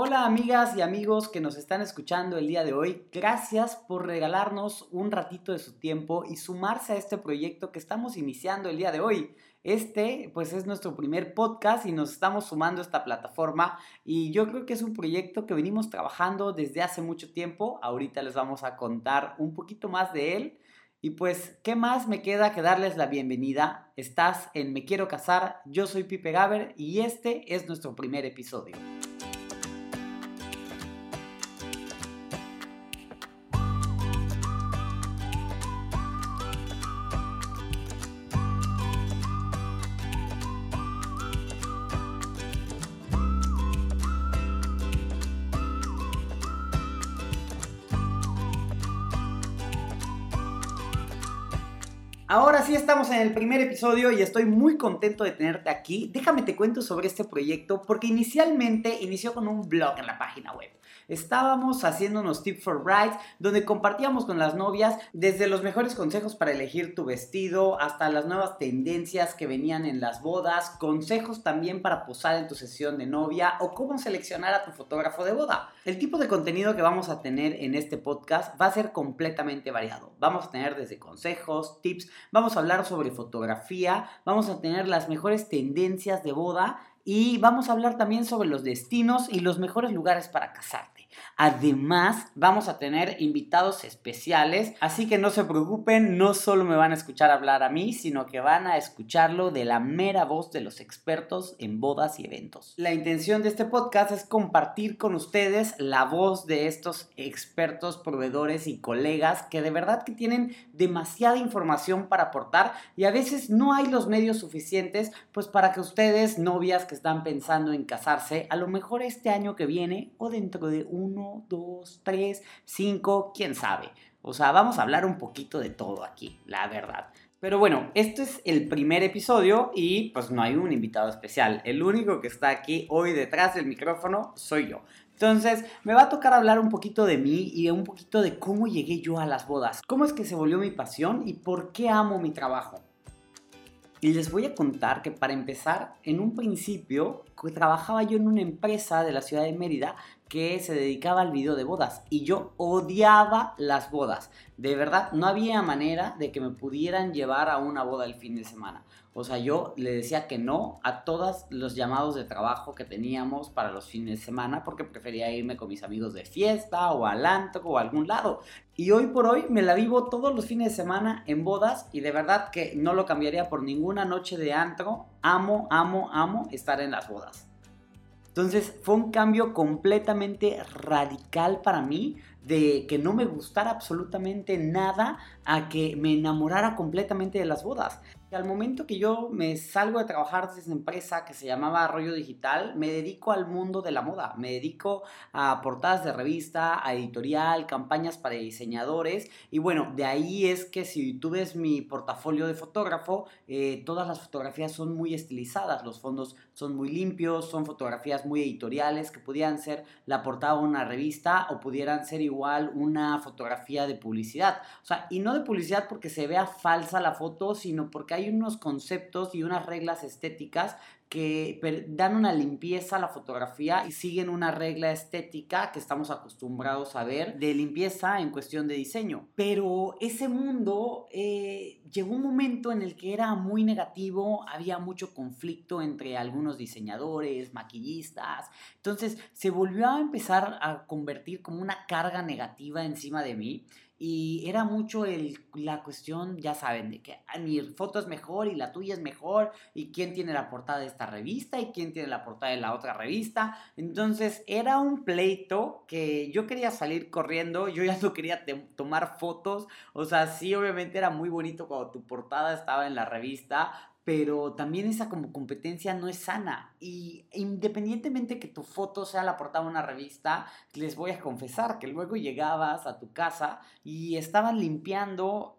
Hola amigas y amigos que nos están escuchando el día de hoy, gracias por regalarnos un ratito de su tiempo y sumarse a este proyecto que estamos iniciando el día de hoy. Este pues es nuestro primer podcast y nos estamos sumando a esta plataforma y yo creo que es un proyecto que venimos trabajando desde hace mucho tiempo, ahorita les vamos a contar un poquito más de él. Y pues, ¿qué más me queda que darles la bienvenida? Estás en Me Quiero Casar, yo soy Pipe Gaber y este es nuestro primer episodio. Ahora sí estamos en el primer episodio y estoy muy contento de tenerte aquí. Déjame te cuento sobre este proyecto porque inicialmente inició con un blog en la página web. Estábamos haciendo unos tips for brides donde compartíamos con las novias desde los mejores consejos para elegir tu vestido hasta las nuevas tendencias que venían en las bodas, consejos también para posar en tu sesión de novia o cómo seleccionar a tu fotógrafo de boda. El tipo de contenido que vamos a tener en este podcast va a ser completamente variado. Vamos a tener desde consejos, tips, vamos a hablar sobre fotografía, vamos a tener las mejores tendencias de boda y vamos a hablar también sobre los destinos y los mejores lugares para casarte. Además, vamos a tener invitados especiales, así que no se preocupen, no solo me van a escuchar hablar a mí, sino que van a escucharlo de la mera voz de los expertos en bodas y eventos. La intención de este podcast es compartir con ustedes la voz de estos expertos, proveedores y colegas que de verdad que tienen demasiada información para aportar y a veces no hay los medios suficientes pues para que ustedes, novias que están pensando en casarse, a lo mejor este año que viene o dentro de uno dos, tres, cinco, quién sabe. O sea, vamos a hablar un poquito de todo aquí, la verdad. Pero bueno, este es el primer episodio y pues no hay un invitado especial. El único que está aquí hoy detrás del micrófono soy yo. Entonces, me va a tocar hablar un poquito de mí y un poquito de cómo llegué yo a las bodas, cómo es que se volvió mi pasión y por qué amo mi trabajo. Y les voy a contar que para empezar, en un principio trabajaba yo en una empresa de la ciudad de Mérida que se dedicaba al video de bodas y yo odiaba las bodas. De verdad, no había manera de que me pudieran llevar a una boda el fin de semana. O sea, yo le decía que no a todos los llamados de trabajo que teníamos para los fines de semana porque prefería irme con mis amigos de fiesta o al antro o a algún lado. Y hoy por hoy me la vivo todos los fines de semana en bodas y de verdad que no lo cambiaría por ninguna noche de antro. Amo, amo, amo estar en las bodas. Entonces fue un cambio completamente radical para mí de que no me gustara absolutamente nada a que me enamorara completamente de las bodas. Y al momento que yo me salgo de trabajar desde esa empresa que se llamaba Arroyo Digital, me dedico al mundo de la moda. Me dedico a portadas de revista, a editorial, campañas para diseñadores. Y bueno, de ahí es que si tú ves mi portafolio de fotógrafo, eh, todas las fotografías son muy estilizadas. Los fondos son muy limpios, son fotografías muy editoriales que pudieran ser la portada de una revista o pudieran ser igual una fotografía de publicidad. O sea, y no de publicidad porque se vea falsa la foto, sino porque hay unos conceptos y unas reglas estéticas que dan una limpieza a la fotografía y siguen una regla estética que estamos acostumbrados a ver de limpieza en cuestión de diseño. Pero ese mundo eh, llegó un momento en el que era muy negativo, había mucho conflicto entre algunos diseñadores, maquillistas, entonces se volvió a empezar a convertir como una carga negativa encima de mí y era mucho la cuestión, ya saben, de que mi foto es mejor y la tuya es mejor y quién tiene la portada de esta revista y quién tiene la portada de la otra revista. Entonces era un pleito que yo quería salir corriendo, yo ya no quería tomar fotos, o sea, sí, obviamente era muy bonito cuando tu portada estaba en la revista, pero también esa como competencia no es sana. Y independientemente que tu foto sea la portada de una revista, les voy a confesar que luego llegabas a tu casa y estaban limpiando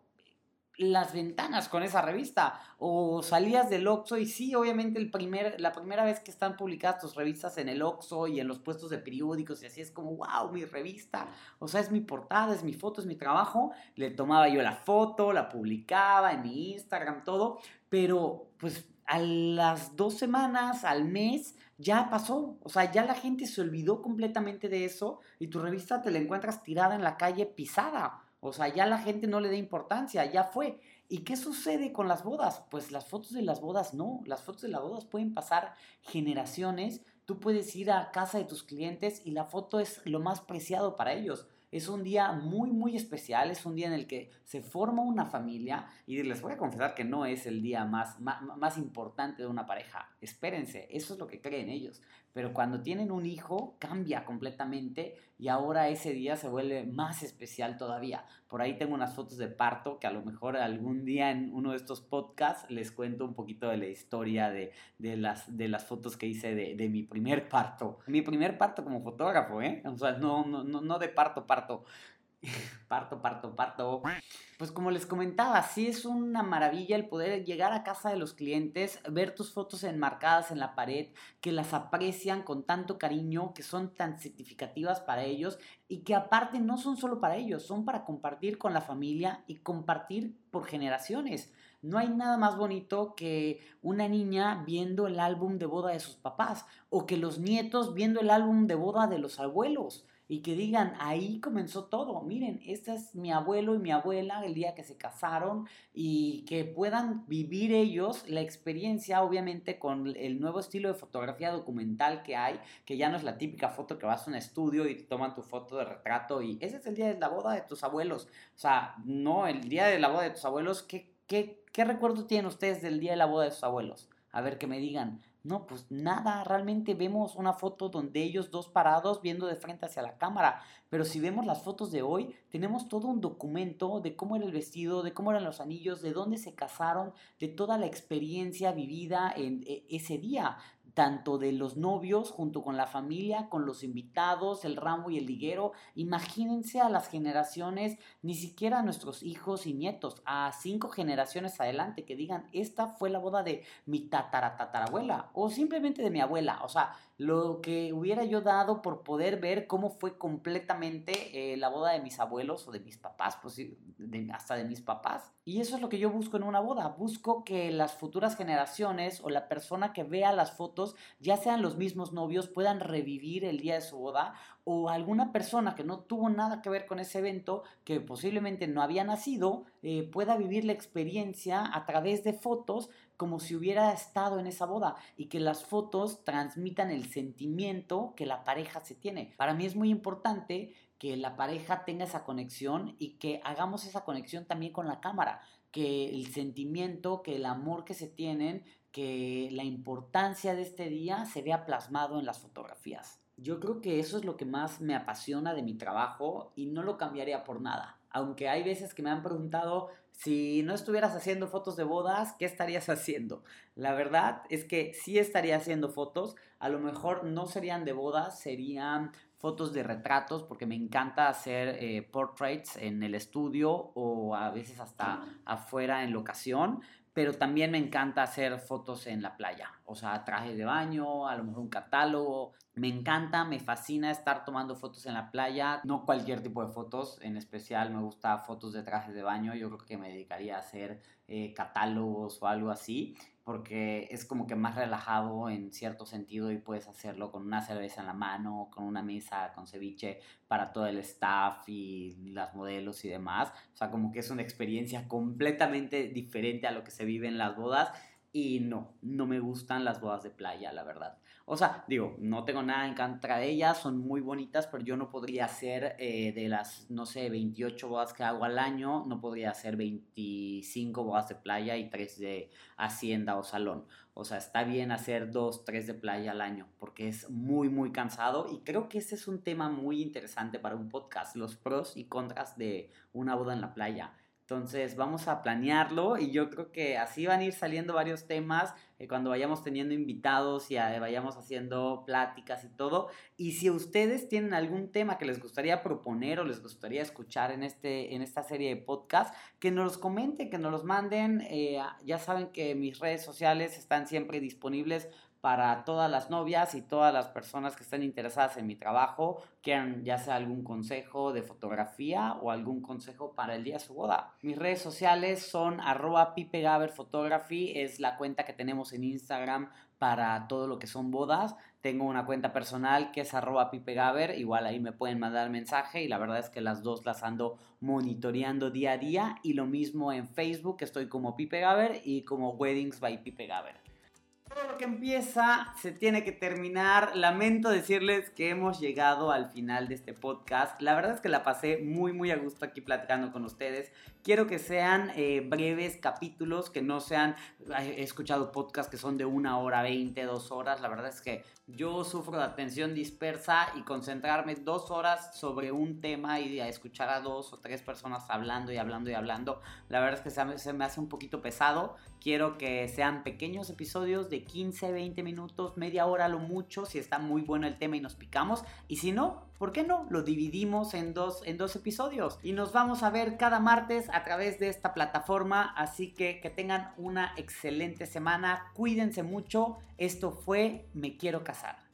las ventanas con esa revista o salías del Oxxo y sí, obviamente el primer, la primera vez que están publicadas tus revistas en el Oxxo y en los puestos de periódicos y así es como, wow, mi revista, o sea, es mi portada, es mi foto, es mi trabajo, le tomaba yo la foto, la publicaba en mi Instagram, todo, pero pues a las dos semanas, al mes, ya pasó. O sea, ya la gente se olvidó completamente de eso y tu revista te la encuentras tirada en la calle pisada. O sea, ya la gente no le da importancia, ya fue. ¿Y qué sucede con las bodas? Pues las fotos de las bodas no. Las fotos de las bodas pueden pasar generaciones. Tú puedes ir a casa de tus clientes y la foto es lo más preciado para ellos. Es un día muy, muy especial, es un día en el que se forma una familia y les voy a confesar que no es el día más, más, más importante de una pareja. Espérense, eso es lo que creen ellos. Pero cuando tienen un hijo, cambia completamente y ahora ese día se vuelve más especial todavía. Por ahí tengo unas fotos de parto que a lo mejor algún día en uno de estos podcasts les cuento un poquito de la historia de, de las, de las fotos que hice de, de, mi primer parto. Mi primer parto como fotógrafo, ¿eh? O sea, no, no, no de parto, parto. Parto, parto, parto. Pues como les comentaba, sí es una maravilla el poder llegar a casa de los clientes, ver tus fotos enmarcadas en la pared, que las aprecian con tanto cariño, que son tan significativas para ellos y que aparte no son solo para ellos, son para compartir con la familia y compartir por generaciones. No hay nada más bonito que una niña viendo el álbum de boda de sus papás o que los nietos viendo el álbum de boda de los abuelos y que digan, ahí comenzó todo, miren, este es mi abuelo y mi abuela el día que se casaron y que puedan vivir ellos la experiencia, obviamente con el nuevo estilo de fotografía documental que hay, que ya no es la típica foto que vas a un estudio y toman tu foto de retrato y ese es el día de la boda de tus abuelos, o sea, no, el día de la boda de tus abuelos, ¿qué, qué, qué recuerdo tienen ustedes del día de la boda de sus abuelos? A ver, que me digan, no, pues nada, realmente vemos una foto donde ellos dos parados viendo de frente hacia la cámara, pero si vemos las fotos de hoy, tenemos todo un documento de cómo era el vestido, de cómo eran los anillos, de dónde se casaron, de toda la experiencia vivida en e, ese día, tanto de los novios junto con la familia, con los invitados, el ramo y el liguero. Imagínense a las generaciones, ni siquiera a nuestros hijos y nietos, a cinco generaciones adelante que digan, esta fue la boda de mi tataratatarabuela o simplemente de mi abuela. O sea, lo que hubiera yo dado por poder ver cómo fue completamente eh, la boda de mis abuelos o de mis papás, pues, hasta de mis papás. Y eso es lo que yo busco en una boda. Busco que las futuras generaciones o la persona que vea las fotos, ya sean los mismos novios, puedan revivir el día de su boda o alguna persona que no tuvo nada que ver con ese evento, que posiblemente no había nacido, eh, pueda vivir la experiencia a través de fotos como si hubiera estado en esa boda y que las fotos transmitan el sentimiento que la pareja se tiene. Para mí es muy importante que la pareja tenga esa conexión y que hagamos esa conexión también con la cámara, que el sentimiento, que el amor que se tienen, que la importancia de este día se vea plasmado en las fotografías. Yo creo que eso es lo que más me apasiona de mi trabajo y no lo cambiaría por nada. Aunque hay veces que me han preguntado si no estuvieras haciendo fotos de bodas, ¿qué estarías haciendo? La verdad es que sí estaría haciendo fotos, a lo mejor no serían de bodas, serían fotos de retratos, porque me encanta hacer eh, portraits en el estudio o a veces hasta afuera en locación, pero también me encanta hacer fotos en la playa, o sea, trajes de baño, a lo mejor un catálogo. Me encanta, me fascina estar tomando fotos en la playa, no cualquier tipo de fotos, en especial me gusta fotos de trajes de baño, yo creo que me dedicaría a hacer eh, catálogos o algo así porque es como que más relajado en cierto sentido y puedes hacerlo con una cerveza en la mano, con una mesa con ceviche para todo el staff y las modelos y demás. O sea, como que es una experiencia completamente diferente a lo que se vive en las bodas y no, no me gustan las bodas de playa, la verdad. O sea, digo, no tengo nada en contra de ellas, son muy bonitas, pero yo no podría hacer eh, de las, no sé, 28 bodas que hago al año, no podría hacer 25 bodas de playa y 3 de hacienda o salón. O sea, está bien hacer 2, 3 de playa al año, porque es muy, muy cansado y creo que ese es un tema muy interesante para un podcast, los pros y contras de una boda en la playa entonces vamos a planearlo y yo creo que así van a ir saliendo varios temas eh, cuando vayamos teniendo invitados y eh, vayamos haciendo pláticas y todo. Y si ustedes tienen algún tema que les gustaría proponer o les gustaría escuchar en, este, en esta serie de podcast, que nos los comenten, que nos los manden. Eh, ya saben que mis redes sociales están siempre disponibles para todas las novias y todas las personas que estén interesadas en mi trabajo, quieran ya sea algún consejo de fotografía o algún consejo para el día de su boda. Mis redes sociales son arroba es la cuenta que tenemos tenemos en Instagram para todo lo que son bodas. Tengo una cuenta personal que es arroba pipegaber, igual ahí me pueden mandar mensaje y la verdad es que las dos las ando monitoreando día a día y lo mismo en Facebook, estoy como pipegaber y como Weddings by pipegaber. Todo lo que empieza se tiene que terminar. Lamento decirles que hemos llegado al final de este podcast. La verdad es que la pasé muy, muy a gusto aquí platicando con ustedes. Quiero que sean eh, breves capítulos, que no sean... He escuchado podcasts que son de una hora, veinte, dos horas. La verdad es que yo sufro de atención dispersa y concentrarme dos horas sobre un tema y a escuchar a dos o tres personas hablando y hablando y hablando. La verdad es que se me hace un poquito pesado. Quiero que sean pequeños episodios de 15, 20 minutos, media hora lo mucho, si está muy bueno el tema y nos picamos. Y si no, ¿por qué no? Lo dividimos en dos, en dos episodios. Y nos vamos a ver cada martes a través de esta plataforma. Así que que tengan una excelente semana. Cuídense mucho. Esto fue Me Quiero Casar.